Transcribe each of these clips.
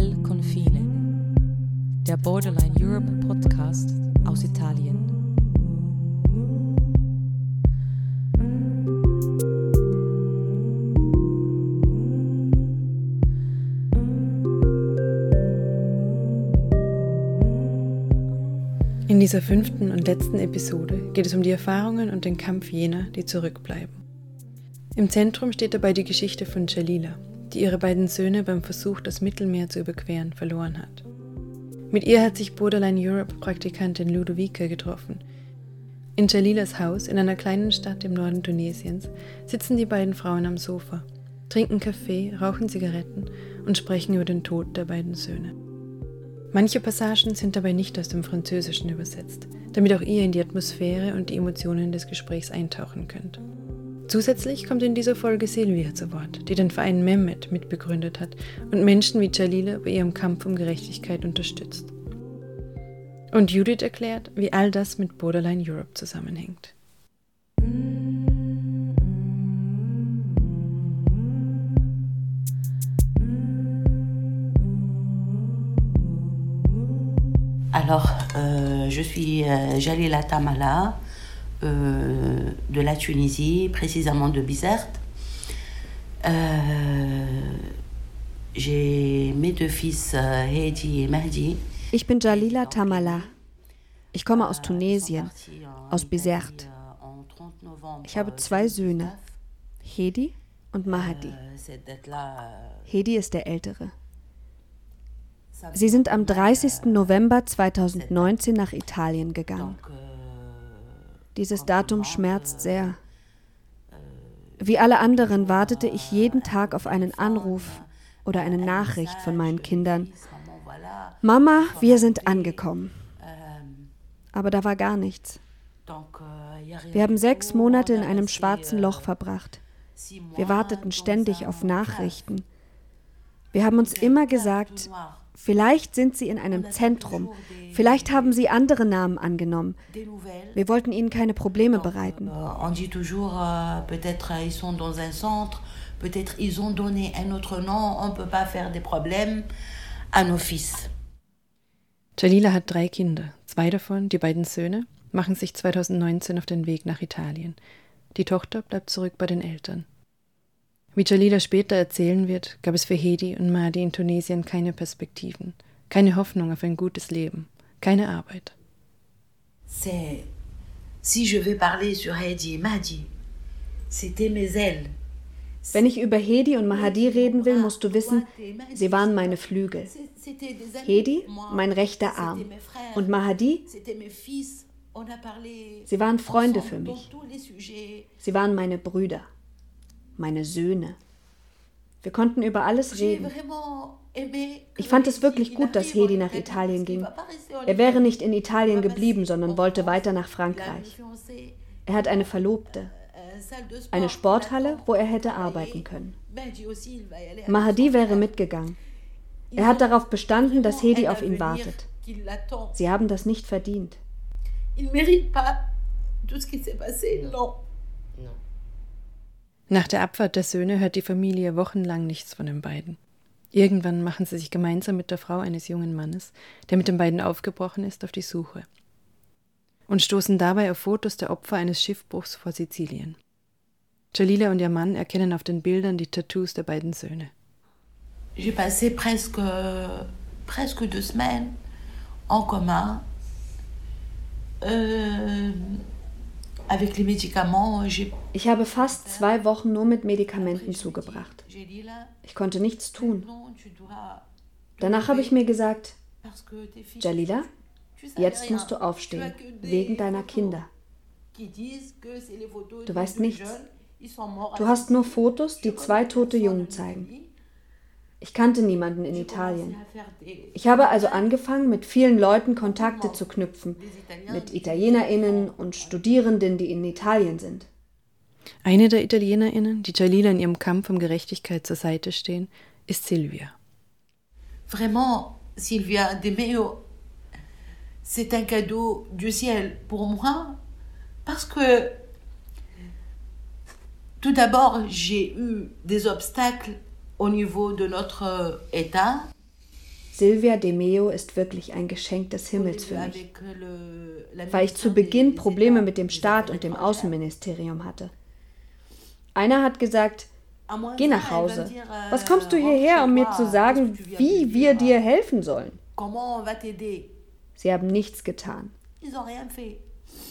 Al Confine, der Borderline Europe Podcast aus Italien. In dieser fünften und letzten Episode geht es um die Erfahrungen und den Kampf jener, die zurückbleiben. Im Zentrum steht dabei die Geschichte von Jalila, die ihre beiden Söhne beim Versuch, das Mittelmeer zu überqueren, verloren hat. Mit ihr hat sich Borderline Europe Praktikantin Ludovica getroffen. In Jalilas Haus in einer kleinen Stadt im Norden Tunesiens sitzen die beiden Frauen am Sofa, trinken Kaffee, rauchen Zigaretten und sprechen über den Tod der beiden Söhne. Manche Passagen sind dabei nicht aus dem Französischen übersetzt, damit auch ihr in die Atmosphäre und die Emotionen des Gesprächs eintauchen könnt. Zusätzlich kommt in dieser Folge Silvia zu Wort, die den Verein Mehmet mitbegründet hat und Menschen wie Jalila bei ihrem Kampf um Gerechtigkeit unterstützt. Und Judith erklärt, wie all das mit Borderline Europe zusammenhängt. Alors, euh, je suis euh, Jalila Tamala, de la Tunisie, précisément de Bizerte. Euh, J'ai mes deux fils, euh, Hedi et Mahdi. Ich bin Jalila Tamala. Ich komme aus Tunesien, aus Bizerte. Ich habe zwei Söhne, Hedi und Mahdi. Hedi ist der Ältere. Sie sind am 30. November 2019 nach Italien gegangen. Dieses Datum schmerzt sehr. Wie alle anderen wartete ich jeden Tag auf einen Anruf oder eine Nachricht von meinen Kindern. Mama, wir sind angekommen. Aber da war gar nichts. Wir haben sechs Monate in einem schwarzen Loch verbracht. Wir warteten ständig auf Nachrichten. Wir haben uns immer gesagt, Vielleicht sind sie in einem Zentrum. Vielleicht haben sie andere Namen angenommen. Wir wollten ihnen keine Probleme bereiten. Euh, on dit toujours, euh, peut-être ils sont dans un centre, peut-être ils ont donné un autre nom, on peut pas faire des problèmes à nos fils. Jalila hat drei Kinder. Zwei davon, die beiden Söhne, machen sich 2019 auf den Weg nach Italien. Die Tochter bleibt zurück bei den Eltern. Wie Jalila später erzählen wird, gab es für Hedi und Mahdi in Tunesien keine Perspektiven, keine Hoffnung auf ein gutes Leben, keine Arbeit. Si je vais parler sur Hedi et Mahdi, c'était mes ailes. Wenn ich über Hedi und Mahdi reden will, musst du wissen, sie waren meine Flügel. Hedi, mein rechter Arm. Und Mahdi, sie waren Freunde für mich. Sie waren meine Brüder meine Söhne. Wir konnten über alles reden. Ich fand es wirklich gut, dass Hedi nach Italien ging. Er wäre nicht in Italien geblieben, sondern wollte weiter nach Frankreich. Er hat eine Verlobte, eine Sporthalle, wo er hätte arbeiten können. Mahadi wäre mitgegangen. Er hat darauf bestanden, dass Hedi auf ihn wartet. Sie haben das nicht verdient. Il mérite pas tout ce qui s'est passé, non. Nach der Abfahrt der Söhne hört die Familie wochenlang nichts von den beiden. Irgendwann machen sie sich gemeinsam mit der Frau eines jungen Mannes, der mit den beiden aufgebrochen ist, auf die Suche und stoßen dabei auf Fotos der Opfer eines Schiffbruchs vor Sizilien. Jalila und ihr Mann erkennen auf den Bildern die Tattoos der beiden Söhne. J'ai passé presque, presque deux semaines en coma. Euh, ich habe fast zwei Wochen nur mit Medikamenten zugebracht. Ich konnte nichts tun. Danach habe ich mir gesagt, Jalila, jetzt musst du aufstehen, wegen deiner Kinder. Du weißt nichts. Du hast nur Fotos, die zwei tote Jungen zeigen. Ich kannte niemanden in Italien. Ich habe also angefangen, mit vielen Leuten Kontakte zu knüpfen, mit Italienerinnen und Studierenden, die in Italien sind. Eine der Italienerinnen, die Jalila in ihrem Kampf um Gerechtigkeit zur Seite stehen, ist Silvia. Vraiment, Silvia De Meo, c'est un cadeau du ciel pour moi, parce que tout d'abord, j'ai eu des obstacles au niveau de notre État. Silvia de Meo ist wirklich ein Geschenk des Himmels für mich, weil ich zu Beginn Probleme mit dem Staat und dem Außenministerium hatte. Einer hat gesagt, geh nach Hause. Was kommst du hierher, um mir zu sagen, wie wir dir helfen sollen? Sie haben nichts getan.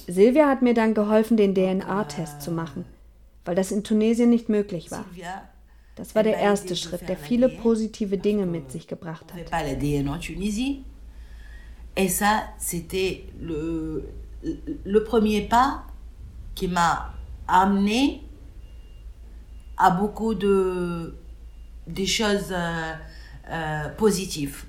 Silvia hat mir dann geholfen, den DNA-Test zu machen, weil das in Tunesien nicht möglich war. Das war der erste Schritt, der viele positive Dinge mit sich gebracht hat. Et ça, c'était le, le premier pas qui m'a amené à beaucoup de des choses euh, euh, positives.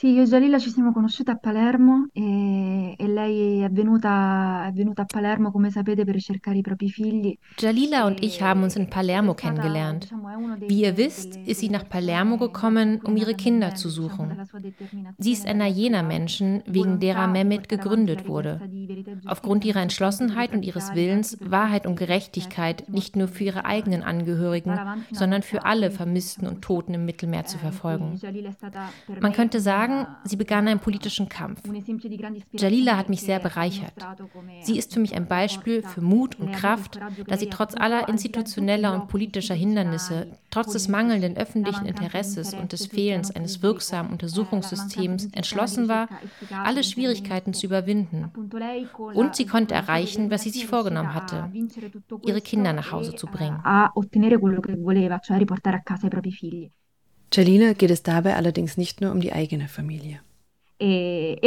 Sì, io e Jalila ci siamo conosciute a Palermo e, e lei è venuta, è venuta a Palermo, come sapete, per ricercare i propri figli. Jalila und ich haben uns in Palermo kennengelernt. Wie ihr wisst, ist sie nach Palermo gekommen, um ihre Kinder zu suchen. Sie ist einer jener Menschen, wegen derer Mehmet gegründet wurde. Aufgrund ihrer Entschlossenheit und ihres Willens, Wahrheit und Gerechtigkeit nicht nur für ihre eigenen Angehörigen, sondern für alle Vermissten und Toten im Mittelmeer zu verfolgen. Man könnte sagen, sagen, sie begann einen politischen Kampf. Jalila hat mich sehr bereichert. Sie ist für mich ein Beispiel für Mut und Kraft, da sie trotz aller institutioneller und politischer Hindernisse, trotz des mangelnden öffentlichen Interesses und des Fehlens eines wirksamen Untersuchungssystems entschlossen war, alle Schwierigkeiten zu überwinden. Und sie konnte erreichen, was sie sich vorgenommen hatte, ihre Kinder nach Hause zu bringen. Celina geht es dabei allerdings nicht nur um die eigene Familie. E, e.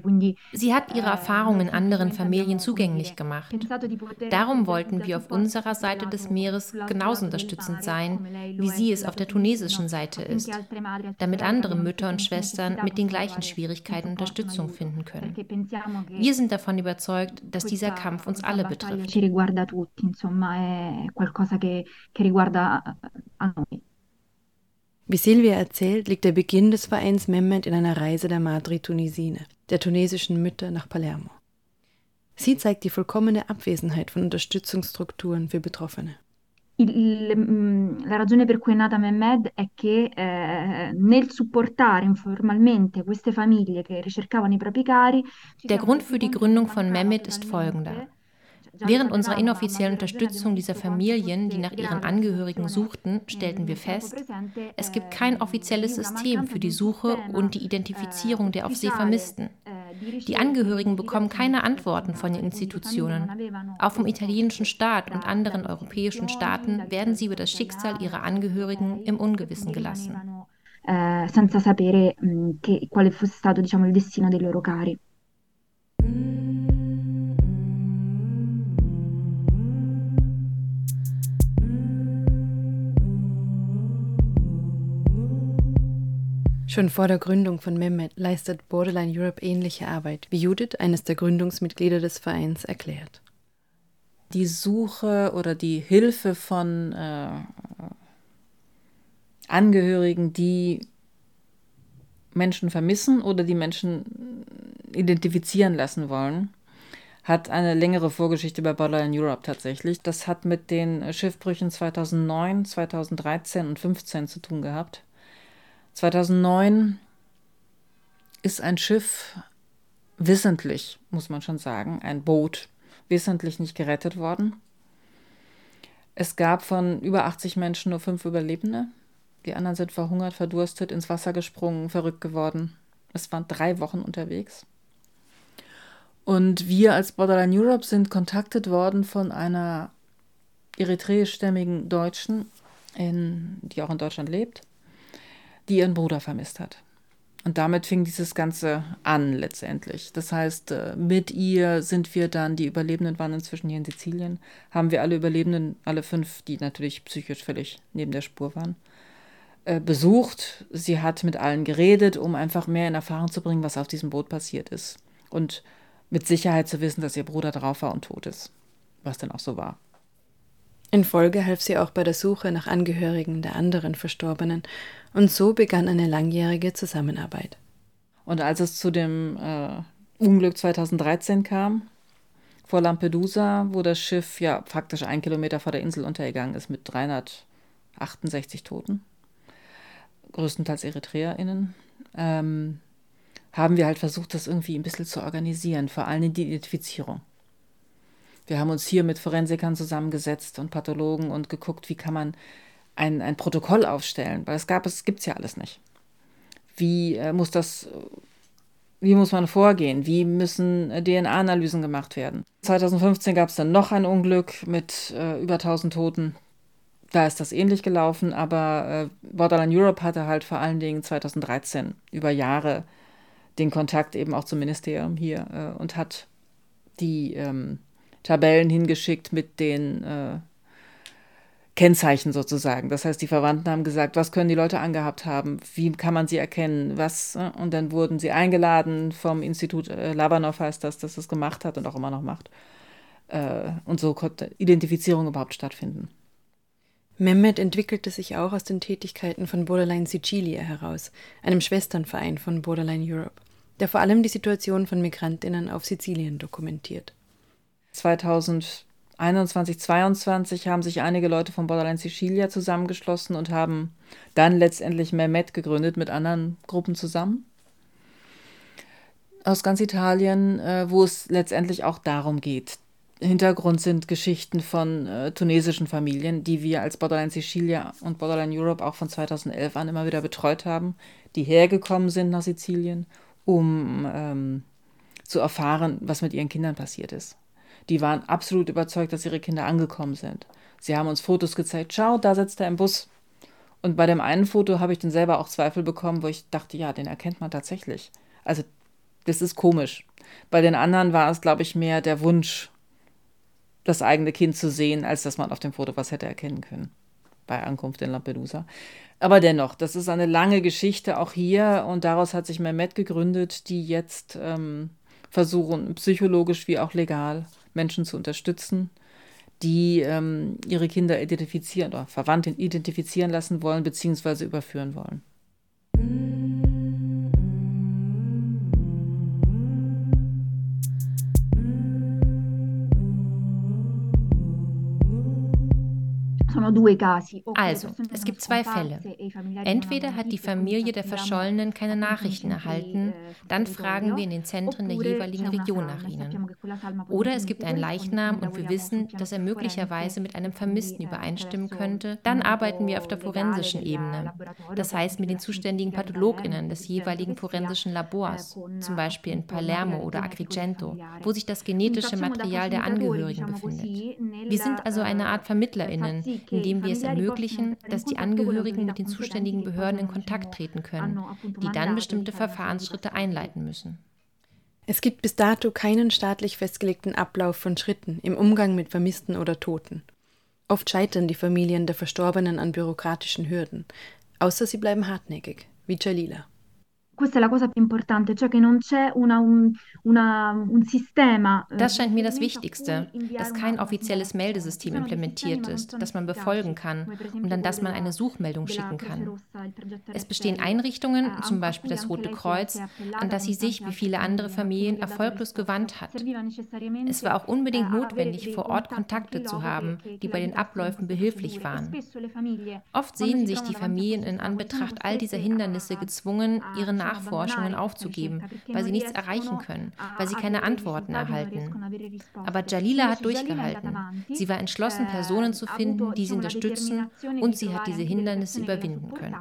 Quindi, Sie hat ihre Erfahrungen in anderen Familien zugänglich gemacht. Darum wollten wir auf unserer Seite des Meeres genauso unterstützend sein, wie sie es auf der tunesischen Seite ist, damit andere Mütter und Schwestern mit den gleichen Schwierigkeiten Unterstützung finden können. Wir sind davon überzeugt, dass dieser Kampf uns alle betrifft. Ci riguarda tutti, insomma, è qualcosa che, che riguarda a noi. Wie Silvia erzählt, liegt der Beginn des Vereins Mehmet in einer Reise der Madri Tunisine, der tunesischen Mütter nach Palermo. Sie zeigt die vollkommene Abwesenheit von Unterstützungsstrukturen für Betroffene. Mm, la ragione per cui è nata Mehmed è che eh, nel supportare informalmente queste famiglie che ricercavano i propri cari. Der Grund für die Gründung von Mehmet ist folgender. Während unserer inoffiziellen Unterstützung dieser Familien, die nach ihren Angehörigen suchten, stellten wir fest, es gibt kein offizielles System für die Suche und die Identifizierung der auf See Vermissten. Die Angehörigen bekommen keine Antworten von den Institutionen. Auch vom italienischen Staat und anderen europäischen Staaten werden sie über das Schicksal ihrer Angehörigen im Ungewissen gelassen. Senza sapere quale fosse stato diciamo, il destino dei loro cari. Schon vor der Gründung von Mehmet leistet Borderline Europe ähnliche Arbeit, wie Judith, eines der Gründungsmitglieder des Vereins, erklärt. Die Suche oder die Hilfe von äh, Angehörigen, die Menschen vermissen oder die Menschen identifizieren lassen wollen, hat eine längere Vorgeschichte bei Borderline Europe tatsächlich. Das hat mit den Schiffbrüchen 2009, 2013 und 2015 zu tun gehabt. 2009 ist ein Schiff wissentlich, muss man schon sagen, ein Boot wissentlich nicht gerettet worden. Es gab von über 80 Menschen nur fünf Überlebende. Die anderen sind verhungert, verdurstet, ins Wasser gesprungen, verrückt geworden. Es waren drei Wochen unterwegs. Und wir als Borderline Europe sind kontaktet worden von einer eritreischstämmigen Deutschen, in, die auch in Deutschland lebt die ihren Bruder vermisst hat. Und damit fing dieses Ganze an letztendlich. Das heißt, äh, mit ihr sind wir dann, die Überlebenden waren inzwischen hier in Sizilien, haben wir alle Überlebenden, alle fünf, die natürlich psychisch völlig neben der Spur waren, äh, besucht. Sie hat mit allen geredet, um einfach mehr in Erfahrung zu bringen, was auf diesem Boot passiert ist. Und mit Sicherheit zu wissen, dass ihr Bruder drauf war und tot ist. Was dann auch so war. In Folge half sie auch bei der Suche nach Angehörigen der anderen Verstorbenen und so begann eine langjährige Zusammenarbeit. Und als es zu dem äh, Unglück 2013 kam, vor Lampedusa, wo das Schiff ja faktisch ein Kilometer vor der Insel untergegangen ist mit 368 Toten, größtenteils EritreerInnen, ähm, haben wir halt versucht, das irgendwie ein bisschen zu organisieren, vor allem die Identifizierung. Wir haben uns hier mit Forensikern zusammengesetzt und Pathologen und geguckt, wie kann man ein, ein Protokoll aufstellen, weil es gab es gibt es ja alles nicht. Wie äh, muss das, wie muss man vorgehen? Wie müssen äh, DNA-Analysen gemacht werden? 2015 gab es dann noch ein Unglück mit äh, über 1000 Toten. Da ist das ähnlich gelaufen, aber äh, Borderline Europe hatte halt vor allen Dingen 2013 über Jahre den Kontakt eben auch zum Ministerium hier äh, und hat die ähm, Tabellen hingeschickt mit den äh, Kennzeichen sozusagen. Das heißt, die Verwandten haben gesagt, was können die Leute angehabt haben, wie kann man sie erkennen, was. Äh, und dann wurden sie eingeladen vom Institut äh, Labanov heißt das, das es gemacht hat und auch immer noch macht. Äh, und so konnte Identifizierung überhaupt stattfinden. Mehmet entwickelte sich auch aus den Tätigkeiten von Borderline Sicilia heraus, einem Schwesternverein von Borderline Europe der vor allem die Situation von Migrantinnen auf Sizilien dokumentiert. 2021, 2022 haben sich einige Leute von Borderline Sicilia zusammengeschlossen und haben dann letztendlich Mehmet gegründet mit anderen Gruppen zusammen aus ganz Italien, äh, wo es letztendlich auch darum geht. Hintergrund sind Geschichten von äh, tunesischen Familien, die wir als Borderline Sicilia und Borderline Europe auch von 2011 an immer wieder betreut haben, die hergekommen sind nach Sizilien um ähm, zu erfahren, was mit ihren Kindern passiert ist. Die waren absolut überzeugt, dass ihre Kinder angekommen sind. Sie haben uns Fotos gezeigt, schau, da sitzt er im Bus. Und bei dem einen Foto habe ich dann selber auch Zweifel bekommen, wo ich dachte, ja, den erkennt man tatsächlich. Also, das ist komisch. Bei den anderen war es, glaube ich, mehr der Wunsch, das eigene Kind zu sehen, als dass man auf dem Foto was hätte erkennen können. Bei Ankunft in Lampedusa. Aber dennoch, das ist eine lange Geschichte auch hier und daraus hat sich Mehmet gegründet, die jetzt ähm, versuchen, psychologisch wie auch legal Menschen zu unterstützen, die ähm, ihre Kinder identifizieren oder Verwandte identifizieren lassen wollen bzw. überführen wollen. Also, es gibt zwei Fälle. E Entweder hat die Familie der Verschollenen keine Nachrichten erhalten, eh, dann fragen wir in den Zentren der jeweiligen Region nach ihnen. Oder es gibt einen Leichnam und wir wissen, dass er möglicherweise mit einem Vermissten übereinstimmen könnte, dann arbeiten wir auf der forensischen Ebene. Das heißt mit den zuständigen PathologInnen des jeweiligen forensischen Labors, zum Beispiel in Palermo oder Agrigento, wo sich das genetische Material der Angehörigen befindet. Wir sind also eine Art VermittlerInnen, indem wir es ermöglichen, dass die Angehörigen mit den zuständigen Behörden in Kontakt treten können, die dann bestimmte Verfahrensschritte einleiten müssen. Es gibt bis dato keinen staatlich festgelegten Ablauf von Schritten im Umgang mit Vermissten oder Toten. Oft scheitern die Familien der Verstorbenen an bürokratischen Hürden, außer sie bleiben hartnäckig, wie Jalila. Questa è la cosa più importante, cioè che non c'è una, un, una, un sistema. Eh, das scheint mir das Wichtigste, dass kein offizielles Meldesystem implementiert ist, das man befolgen kann und an das man eine Suchmeldung schicken kann. Es bestehen Einrichtungen, zum Beispiel das Rote Kreuz, an das sie sich wie viele andere Familien erfolglos gewandt hat. Es war auch unbedingt notwendig, vor Ort Kontakte zu haben, die bei den Abläufen behilflich waren. Oft sehen sich die Familien in Anbetracht all dieser Hindernisse gezwungen, ihre Nachforschungen aufzugeben, weil sie nichts erreichen können, weil sie keine Antworten erhalten. Aber Jalila hat durchgehalten. Sie war entschlossen, Personen zu finden, die sie unterstützen und sie hat diese Hindernisse überwinden können.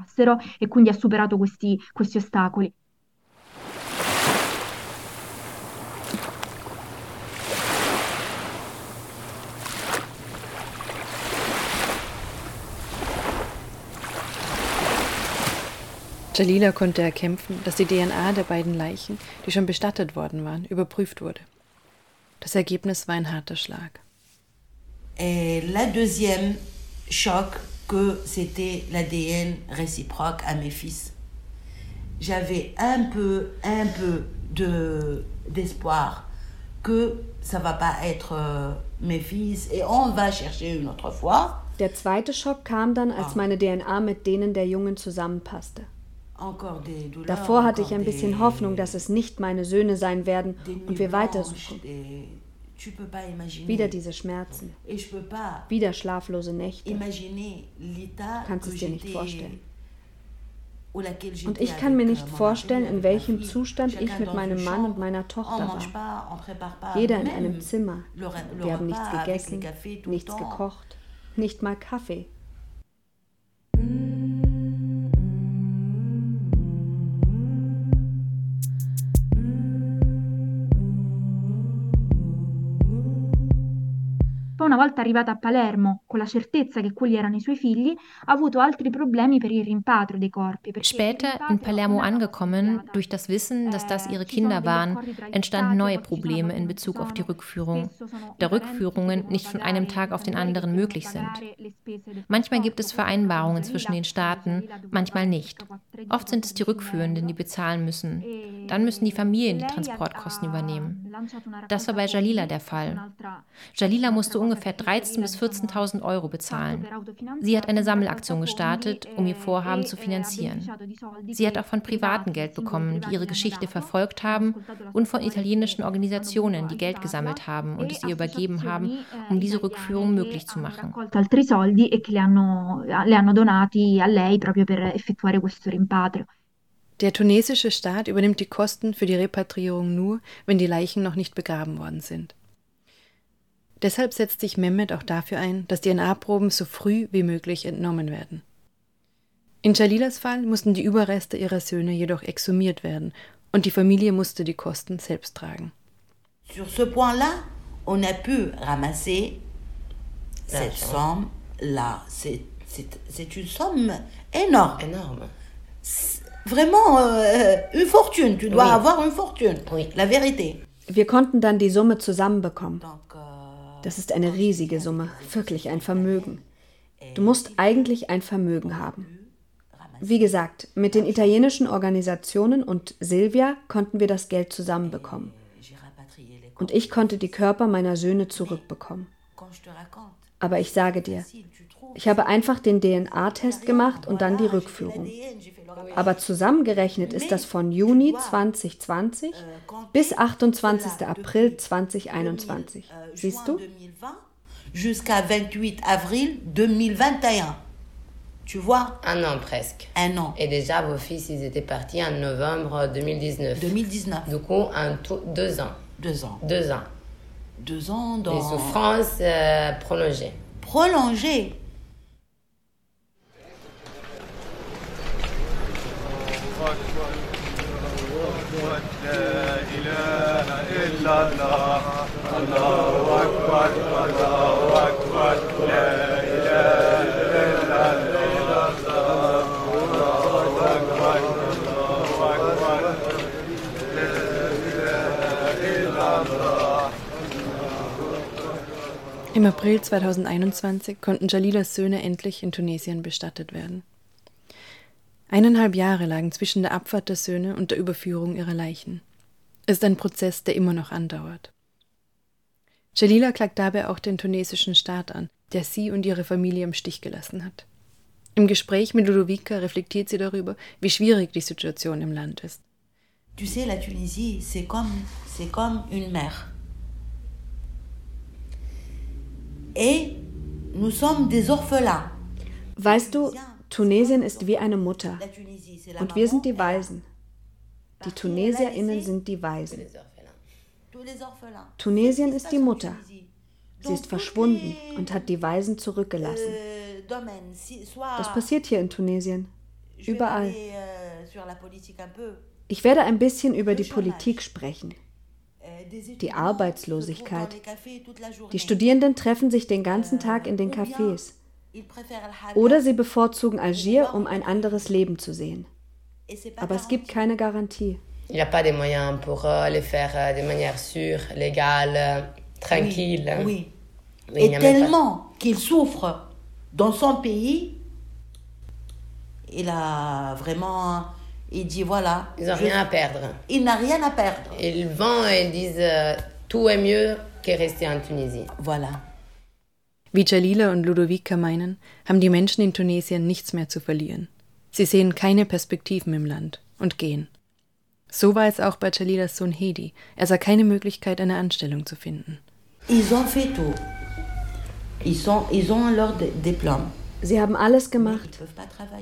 Jalila konnte erkämpfen, dass die DNA der beiden Leichen, die schon bestattet worden waren, überprüft wurde. Das Ergebnis war ein harter Schlag. Et la deuxième choc que c'était l'ADN réciproque à mes fils. J'avais un peu, un peu de d'espoir que ça va pas être euh, mes fils et on va chercher une autre fois. Der zweite Schock kam dann, als ah. meine DNA mit denen der Jungen zusammenpasste. Davor hatte ich ein bisschen Hoffnung, dass es nicht meine Söhne sein werden und wir weitersuchen. Wieder diese Schmerzen. Wieder schlaflose Nächte. Du kannst es dir nicht vorstellen. Und ich kann mir nicht vorstellen, in welchem Zustand ich mit meinem Mann und meiner Tochter war. Jeder in einem Zimmer. Wir haben nichts gegessen, nichts gekocht, nicht mal Kaffee. Una volta arrivata a Palermo, con la certezza che quelli erano i suoi figli, ha avuto altri problemi per il rimpatrio dei corpi. Später in Palermo angekommen, durch das Wissen, dass das ihre Kinder waren, entstanden neue Probleme in Bezug auf die Rückführung, da Rückführungen nicht von einem Tag auf den anderen möglich sind. Manchmal gibt es Vereinbarungen zwischen den Staaten, manchmal nicht. Oft sind es die Rückführenden, die bezahlen müssen. Dann müssen die Familien die Transportkosten übernehmen. Das war bei Jalila der Fall. Jalila musste ungefähr ungefähr 13.000 bis 14.000 Euro bezahlen. Sie hat eine Sammelaktion gestartet, um ihr Vorhaben zu finanzieren. Sie hat auch von Privaten Geld bekommen, die ihre Geschichte verfolgt haben und von italienischen Organisationen, die Geld gesammelt haben und es ihr übergeben haben, um diese Rückführung möglich zu machen. soldi e che le hanno, le hanno donati a lei proprio per effettuare questo rimpatrio. Der tunesische Staat übernimmt die Kosten für die Repatriierung nur, wenn die Leichen noch nicht begraben worden sind. Deshalb setzt sich Mehmet auch dafür ein, dass DNA-Proben so früh wie möglich entnommen werden. In Jalilas Fall mussten die Überreste ihrer Söhne jedoch exhumiert werden und die Familie musste die Kosten selbst tragen. Sur ce point-là, on a pu ramasser cette somme-là. C'est une somme énorme. Énorme. Vraiment euh, une fortune. Tu dois oui. avoir une fortune. Oui. La vérité. Wir konnten dann die Summe zusammenbekommen. Euh, das ist eine riesige Summe, wirklich ein Vermögen. Du musst eigentlich ein Vermögen haben. Wie gesagt, mit den italienischen Organisationen und Silvia konnten wir das Geld zusammenbekommen. Und ich konnte die Körper meiner Söhne zurückbekommen. Aber ich sage dir, ich habe einfach den DNA-Test gemacht und dann die Rückführung. Aber zusammengerechnet ist das von Juni 2020 bis 28. April 2021. Siehst du? Jusqu'à 28 avril 2021. Tu vois Un an presque. Un an. Et déjà, vos fils, ils étaient partis en novembre 2019. 2019. Du coup, tout, deux ans. Deux ans. Deux ans. Deux ans dans... Les souffrances euh, prolongées. Prolongées Im April 2021 konnten Jalilas Söhne endlich in Tunesien bestattet werden. Eineinhalb Jahre lagen zwischen der Abfahrt der Söhne und der Überführung ihrer Leichen. Es ist ein Prozess, der immer noch andauert. Jalila klagt dabei auch den tunesischen Staat an, der sie und ihre Familie im Stich gelassen hat. Im Gespräch mit Ludovica reflektiert sie darüber, wie schwierig die Situation im Land ist. Tu sais, la Tunisie, c'est comme, c'est comme une mère. Et nous sommes des orphelins. Weißt du, Tunesien ist wie eine Mutter und wir sind die Waisen. Die TunesierInnen sind die Waisen. Tunesien ist die Mutter. Sie ist verschwunden und hat die Waisen zurückgelassen. Das passiert hier in Tunesien. Überall. Ich werde ein bisschen über die Politik sprechen. Die Arbeitslosigkeit. Die Studierenden treffen sich den ganzen Tag in den Cafés. Oder sie bevorzugen Algier, um ein anderes Leben zu sehen. Aber es gibt keine Garantie. Il n'y a pas des moyens pour euh, les faire euh, de manière sûre, légale, euh, tranquille. Oui. oui. Et tellement qu'il souffre dans son pays, il a vraiment. Il dit voilà. Ils n'ont rien à perdre. Il n'a rien à perdre. Ils vont et ils disent tout est mieux que rester en Tunisie. Voilà. Wie Jalila und Ludovica meinen, haben die Menschen in Tunesien nichts mehr zu verlieren. Sie sehen keine Perspektiven im Land und gehen. So war es auch bei Chalilas Sohn Hedi. Er sah keine Möglichkeit, eine Anstellung zu finden. Ils ont fait tout. Ils, sont, ils ont leur diplôme. Sie haben alles gemacht.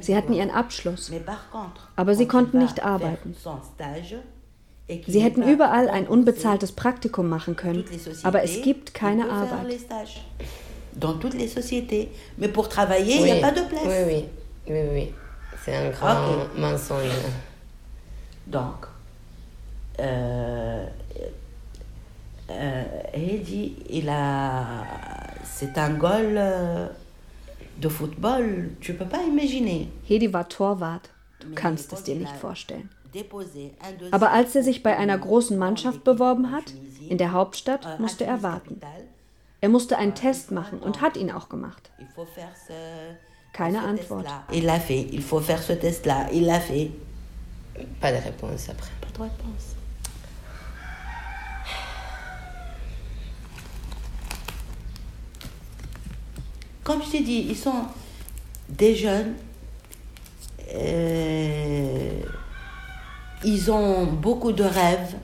Sie hatten ihren Abschluss. Aber sie konnten nicht arbeiten. Sie hätten überall ein unbezahltes Praktikum machen können, aber es gibt keine Arbeit. Dans toutes les sociétés. Mais pour travailler, il oui. n'y a pas de place. Oui, oui. Oui, oui. C'est un grand okay. mensonge. Donc, euh, euh, Hedi, il a. C'est un goal euh, de football, tu peux pas imaginer. Hedi war Torwart. Du kannst es dir nicht vorstellen. Aber als er sich bei einer großen Mannschaft beworben hat, in der Hauptstadt, euh, musste er warten. Er musste einen Test machen und hat ihn auch gemacht. Keine Antwort. Il l'a fait. Il faut faire ce test-là. Il l'a fait. Pas de réponse après. Pas de réponse. Comme je t'ai dit, ils sont des jeunes. Euh, ils ont beaucoup de rêves.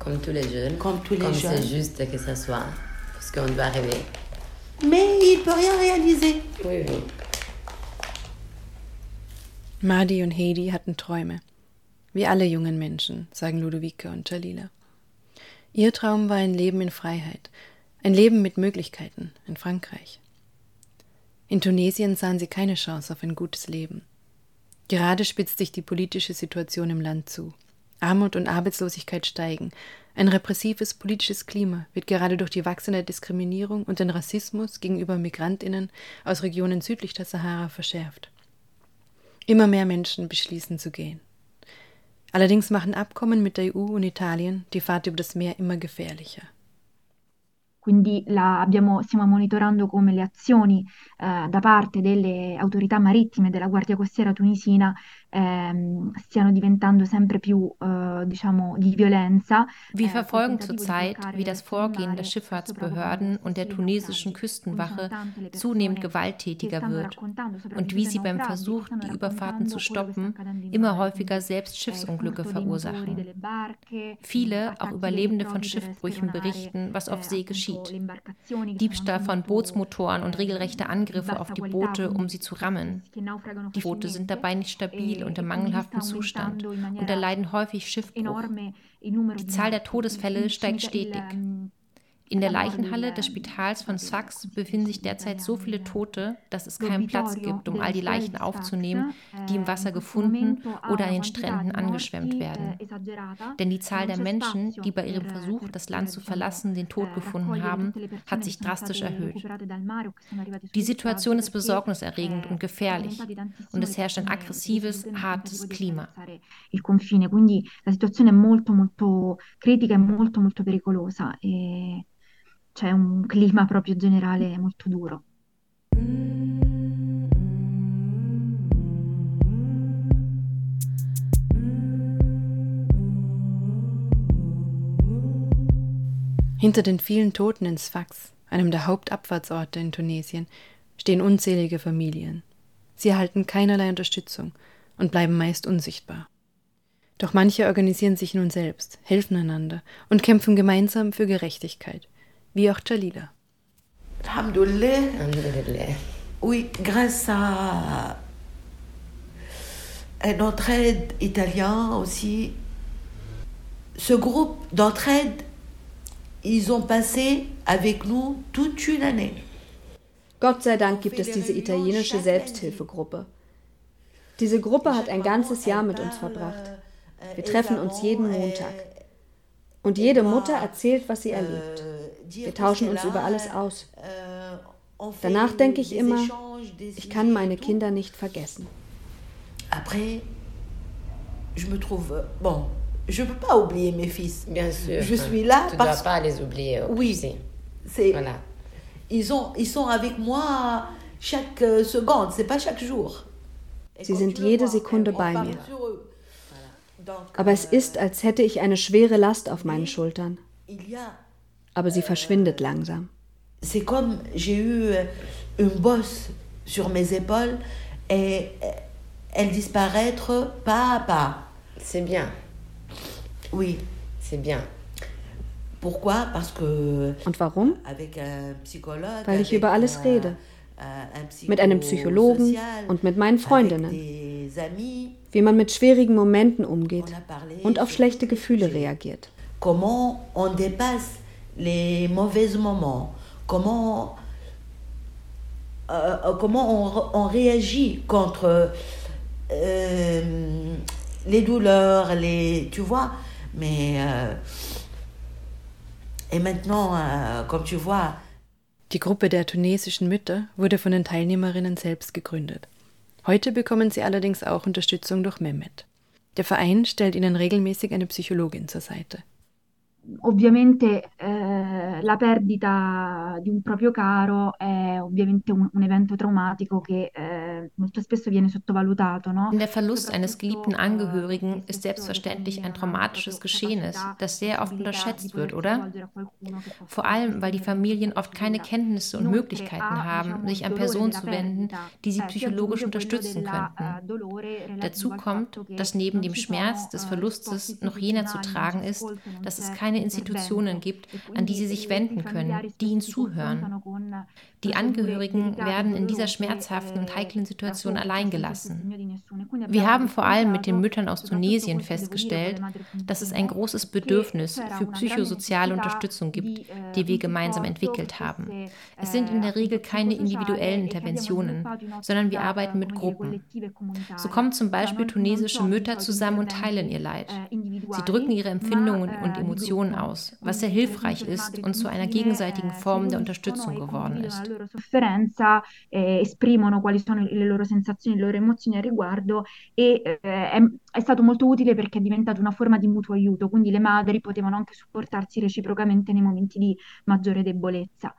Comme tous les jeunes. Comme tous les Comme jeunes. c'est juste que ça soit. Parce qu'on doit rêver. Mais il ne peut rien réaliser. Oui, oui. Madi und Hedi hatten Träume. Wie alle jungen Menschen, sagen Ludovica und Jalila. Ihr Traum war ein Leben in Freiheit, ein Leben mit Möglichkeiten in Frankreich. In Tunesien sahen sie keine Chance auf ein gutes Leben. Gerade spitzt sich die politische Situation im Land zu. Armut und Arbeitslosigkeit steigen. Ein repressives politisches Klima wird gerade durch die wachsende Diskriminierung und den Rassismus gegenüber Migrantinnen aus Regionen südlich der Sahara verschärft. Immer mehr Menschen beschließen zu gehen. Allerdings machen Abkommen mit der EU und Italien die Fahrt über das Meer immer gefährlicher. Quindi abbiamo, stiamo monitorando come le azioni eh, da parte delle autorità marittime della Guardia Costiera tunisina ähm, stiano diventando sempre più, äh, diciamo, di violenza. Wir äh, verfolgen zurzeit, wie das Vorgehen der Schifffahrtsbehörden und der tunesischen Küstenwache zunehmend gewalttätiger wird und wie sie beim Versuch, die Überfahrten zu stoppen, immer häufiger selbst Schiffsunglücke verursachen. Viele, auch Überlebende von Schiffbrüchen, berichten, was auf See geschieht. Diebstahl von Bootsmotoren und regelrechte Angriffe auf die Boote, um sie zu rammen. Die Boote sind dabei nicht stabil stabil und im mangelhaften Zustand und erleiden häufig Schiffbruch. Die Zahl der Todesfälle steigt stetig. In der Leichenhalle des Spitals von Sfax befinden sich derzeit so viele Tote, dass es keinen Platz gibt, um all die Leichen aufzunehmen, die im Wasser gefunden oder an den Stränden angeschwemmt werden. Denn die Zahl der Menschen, die bei ihrem Versuch, das Land zu verlassen, den Tod gefunden haben, hat sich drastisch erhöht. Die Situation ist besorgniserregend und gefährlich und es herrscht ein aggressives, hartes Klima. Il confine, quindi la situazione è molto molto critica e. C'è un clima proprio generale molto duro. Hinter den vielen Toten in Sfax, einem der Hauptabfahrtsorte in Tunesien, stehen unzählige Familien. Sie erhalten keinerlei Unterstützung und bleiben meist unsichtbar. Doch manche organisieren sich nun selbst, helfen einander und kämpfen gemeinsam für Gerechtigkeit, wie auch Jalila. Alhamdulillah. Oui, grâce à un entraide italien aussi. Ce groupe d'entraide, ils ont passé avec nous toute une année. Gott sei Dank gibt es diese italienische Selbsthilfegruppe. Diese Gruppe hat ein ganzes Jahr mit uns verbracht. Wir treffen uns jeden Montag. Und jede Mutter erzählt, was sie erlebt. Wir tauschen uns über alles aus. Danach denke ich immer, ich kann meine Kinder nicht vergessen. Après, je me trouve bon. Je peux pas oublier mes fils. Bien sûr. Je suis là tu parce dois pas les oublier. Oui, c'est voilà. Ils ont, ils sont avec moi chaque seconde. C'est pas chaque jour. Sie sind jede Sekunde bei mir. Aber es ist, als hätte ich eine schwere Last auf meinen Schultern. Aber sie verschwindet langsam. C'est comme j'ai eu une bosse sur mes épaules et elles disparaître pas à pas. C'est bien. Oui. C'est bien. Pourquoi? Parce que Und warum? avec un psychologue, Weil ich avec über alles rede. un Mit einem Psychologen und mit meinen Freundinnen. Wie man mit schwierigen Momenten umgeht und auf schlechte Gefühle reagiert. Comment on dépasse les mauvais moments? Comment euh, comment on, on réagit contre euh, les douleurs, les tu vois? Mais euh, et maintenant, euh, comme tu vois, Die Gruppe der tunesischen Mütter wurde von den Teilnehmerinnen selbst gegründet. Heute bekommen sie allerdings auch Unterstützung durch Mehmet. Der Verein stellt ihnen regelmäßig eine Psychologin zur Seite. Ovviamente eh, la perdita di un proprio caro è ovviamente un, un evento traumatico che eh, molto spesso viene sottovalutato, no? Der Verlust eines geliebten Angehörigen ist selbstverständlich ein traumatisches Geschehnis, das sehr oft unterschätzt wird, oder? Vor allem, weil die Familien oft keine Kenntnisse und Möglichkeiten haben, sich an Personen zu wenden, die sie psychologisch unterstützen könnten. Dazu kommt, dass neben dem Schmerz des Verlustes noch jener zu tragen ist, dass es keine Institutionen gibt, an die sie sich wenden können, die ihnen zuhören. Die Angehörigen werden in dieser schmerzhaften und heiklen Situation allein gelassen. Wir haben vor allem mit den Müttern aus Tunesien festgestellt, dass es ein großes Bedürfnis für psychosoziale Unterstützung gibt, die wir gemeinsam entwickelt haben. Es sind in der Regel keine individuellen Interventionen, sondern wir arbeiten mit Gruppen. So kommen zum Beispiel tunesische Mütter zusammen und teilen ihr Leid. Sie drücken ihre Empfindungen und Emotionen aus, was sehr hilfreich ist und zu einer gegenseitigen Form der Unterstützung geworden ist. La loro sofferenza, eh, esprimono quali sono le loro sensazioni, le loro emozioni al riguardo e eh, è, è stato molto utile perché è diventato una forma di mutuo aiuto, quindi le madri potevano anche supportarsi reciprocamente nei momenti di maggiore debolezza.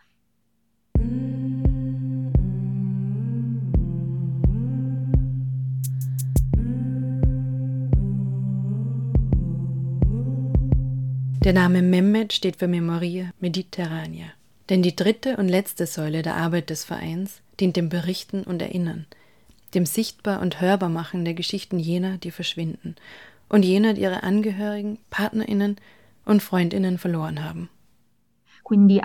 Der Name Mehmet steht für Memoria Mediterranea. Denn die dritte und letzte Säule der Arbeit des Vereins dient dem Berichten und Erinnern, dem Sichtbar und Hörbar machen der Geschichten jener, die verschwinden und jener, die ihre Angehörigen, Partnerinnen und Freundinnen verloren haben. Wir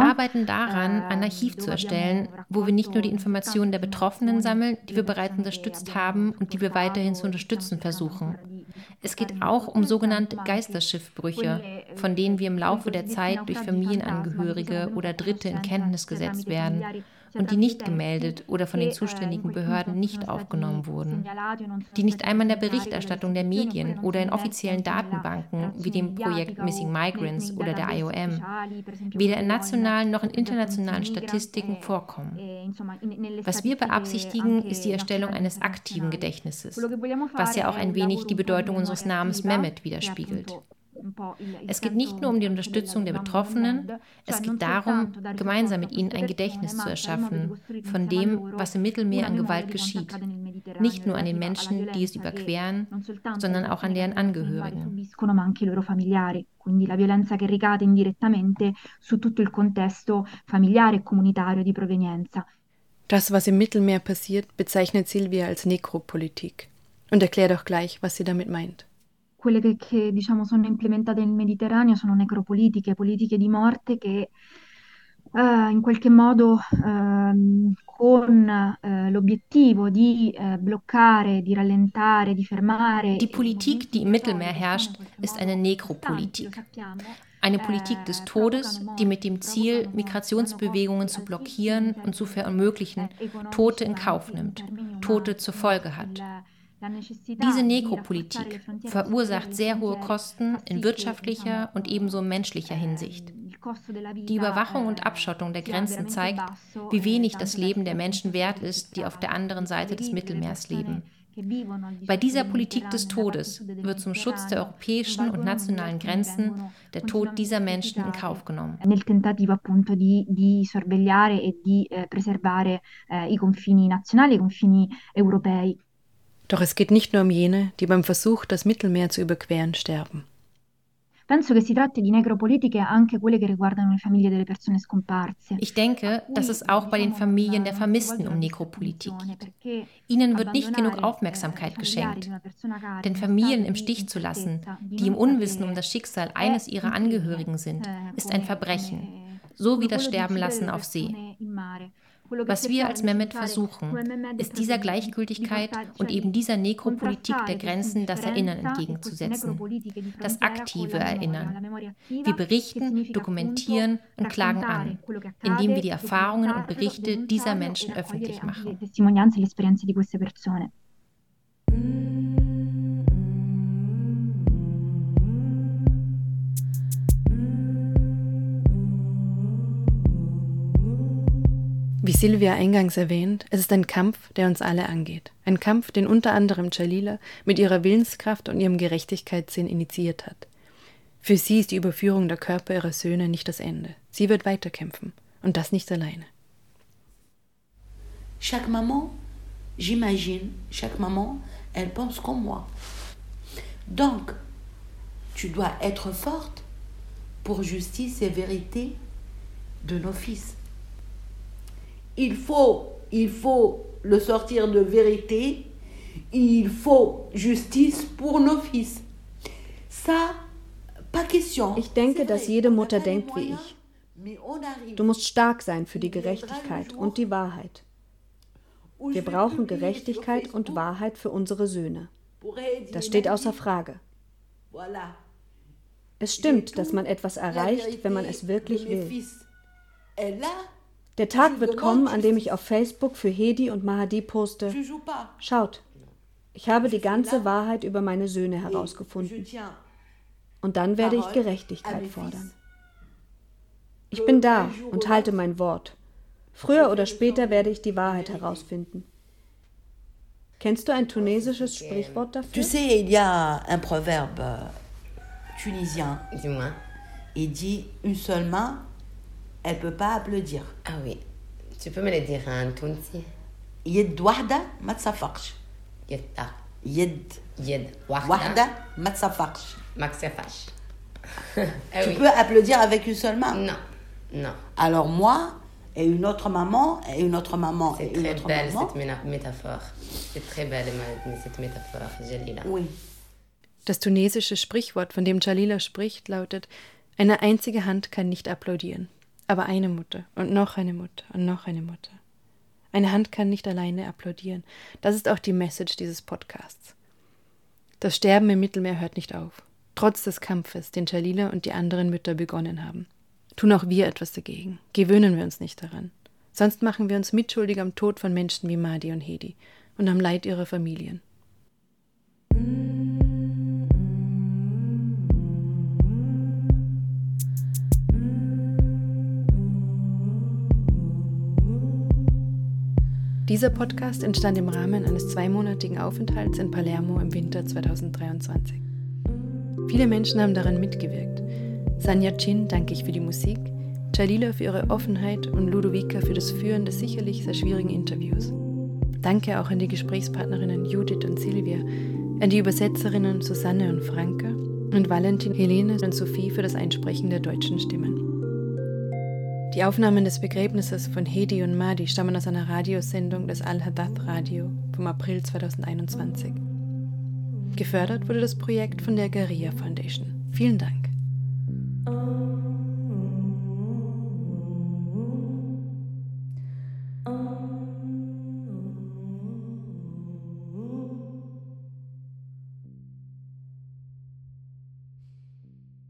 arbeiten daran, ein Archiv zu erstellen, wo wir nicht nur die Informationen der Betroffenen sammeln, die wir bereits unterstützt haben und die wir weiterhin zu unterstützen versuchen. Es geht auch um sogenannte Geisterschiffbrüche, von denen wir im Laufe der Zeit durch Familienangehörige oder Dritte in Kenntnis gesetzt werden und die nicht gemeldet oder von den zuständigen Behörden nicht aufgenommen wurden, die nicht einmal in der Berichterstattung der Medien oder in offiziellen Datenbanken wie dem Projekt Missing Migrants oder der IOM, weder in nationalen noch in internationalen Statistiken vorkommen. Was wir beabsichtigen, ist die Erstellung eines aktiven Gedächtnisses, was ja auch ein wenig die Bedeutung unseres Namens Mehmet widerspiegelt. Es geht nicht nur um die Unterstützung der Betroffenen, es geht darum, gemeinsam mit ihnen ein Gedächtnis zu erschaffen von dem, was im Mittelmeer an Gewalt geschieht. Nicht nur an den Menschen, die es überqueren, sondern auch an deren Angehörigen. quindi la violenza che ricade indirettamente su tutto il contesto familiare e comunitario di provenienza. Das, was im Mittelmeer passiert, bezeichnet Silvia als Nekropolitik und erklärt auch gleich, was sie damit meint. Quelle che, che, diciamo sono implementate nel Mediterraneo sono necropolitiche, politiche di morte che eh, in qualche modo ehm, con eh, l'obiettivo di eh, bloccare, di rallentare, di fermare. Die Politik, die im Mittelmeer herrscht, ist eine Nekropolitik. Eine Politik des Todes, die mit dem Ziel, Migrationsbewegungen zu blockieren und zu verunmöglichen, Tote in Kauf nimmt, Tote zur Folge hat. Diese Nekropolitik verursacht sehr hohe Kosten in wirtschaftlicher und ebenso menschlicher Hinsicht. Die Überwachung und Abschottung der Grenzen zeigt, wie wenig das Leben der Menschen wert ist, die auf der anderen Seite des Mittelmeers leben. Bei dieser Politik des Todes wird zum Schutz der europäischen und nationalen Grenzen der Tod dieser Menschen in Kauf genommen. Nel tentativo appunto di, di sorvegliare e di eh, preservare eh, i confini nazionali, i confini europei. Doch es geht nicht nur um jene, die beim Versuch, das Mittelmeer zu überqueren, sterben. Penso che si tratti di necropolitiche anche quelle che riguardano le famiglie delle persone scomparse. Ich denke, dass es auch bei den Familien der Vermissten um Nekropolitik geht. Ihnen wird nicht genug Aufmerksamkeit geschenkt. Denn Familien im Stich zu lassen, die im Unwissen um das Schicksal eines ihrer Angehörigen sind, ist ein Verbrechen, so wie das Sterbenlassen auf See. Was wir als Mehmet versuchen, ist dieser Gleichgültigkeit und eben dieser Nekropolitik der Grenzen das Erinnern entgegenzusetzen. Das aktive Erinnern. Wir berichten, dokumentieren und klagen an, indem wir die Erfahrungen und Berichte dieser Menschen öffentlich machen. Wie Silvia eingangs erwähnt, es ist ein Kampf, der uns alle angeht. Ein Kampf, den unter anderem Jalila mit ihrer Willenskraft und ihrem Gerechtigkeitssinn initiiert hat. Für sie ist die Überführung der Körper ihrer Söhne nicht das Ende. Sie wird weiterkämpfen. Und das nicht alleine. Chaque maman, j'imagine, chaque maman, elle pense comme moi. Donc, tu dois être forte pour justice et vérité de nos fils il faut, il faut le sortir de vérité, il faut justice pour nos fils. Ça, pas question. Ich denke, dass jede Mutter denkt wie ich. Du musst stark sein für die Gerechtigkeit und die Wahrheit. Wir brauchen Gerechtigkeit und Wahrheit für unsere Söhne. Das steht außer Frage. Es stimmt, dass man etwas erreicht, wenn man es wirklich will. Der Tag wird kommen, an dem ich auf Facebook für Hedi und Mahadi poste. Schaut, ich habe die ganze Wahrheit über meine Söhne herausgefunden. Und dann werde ich Gerechtigkeit fordern. Ich bin da und halte mein Wort. Früher oder später werde ich die Wahrheit herausfinden. Kennst du ein tunesisches Sprichwort dafür? Tu sais, il y a un proverbe tunisien. Dis-moi. Il dit une seule main elle peut pas applaudir. Ah oui. Tu peux me le dire en tunsi يد واحدة ما تصفقش. يد يد يد واحدة واحدة ما تصفقش. ما تصفقش. tu oui. peux applaudir avec une seule main Non, non. Alors moi et une autre maman et une autre maman et une autre belle, maman. C'est très belle cette métaphore. C'est très belle cette métaphore, Jalila. Oui. Das tunesische Sprichwort, von dem Jalila spricht, lautet: Eine einzige Hand kann nicht applaudieren. Aber eine Mutter und noch eine Mutter und noch eine Mutter. Eine Hand kann nicht alleine applaudieren. Das ist auch die Message dieses Podcasts. Das Sterben im Mittelmeer hört nicht auf. Trotz des Kampfes, den Jalila und die anderen Mütter begonnen haben. Tun auch wir etwas dagegen. Gewöhnen wir uns nicht daran. Sonst machen wir uns mitschuldig am Tod von Menschen wie Madi und Hedi und am Leid ihrer Familien. Dieser Podcast entstand im Rahmen eines zweimonatigen Aufenthalts in Palermo im Winter 2023. Viele Menschen haben daran mitgewirkt. Sanja Chin danke ich für die Musik, Jalila für ihre Offenheit und Ludovica für das Führen des sicherlich sehr schwierigen Interviews. Danke auch an die Gesprächspartnerinnen Judith und Silvia, an die Übersetzerinnen Susanne und Franke und Valentin, Helene und Sophie für das Einsprechen der deutschen Stimmen. Die Aufnahmen des Begräbnisses von Hedi und Mahdi stammen aus einer Radiosendung des Al-Hadath Radio vom April 2021. Gefördert wurde das Projekt von der Garia Foundation. Vielen Dank.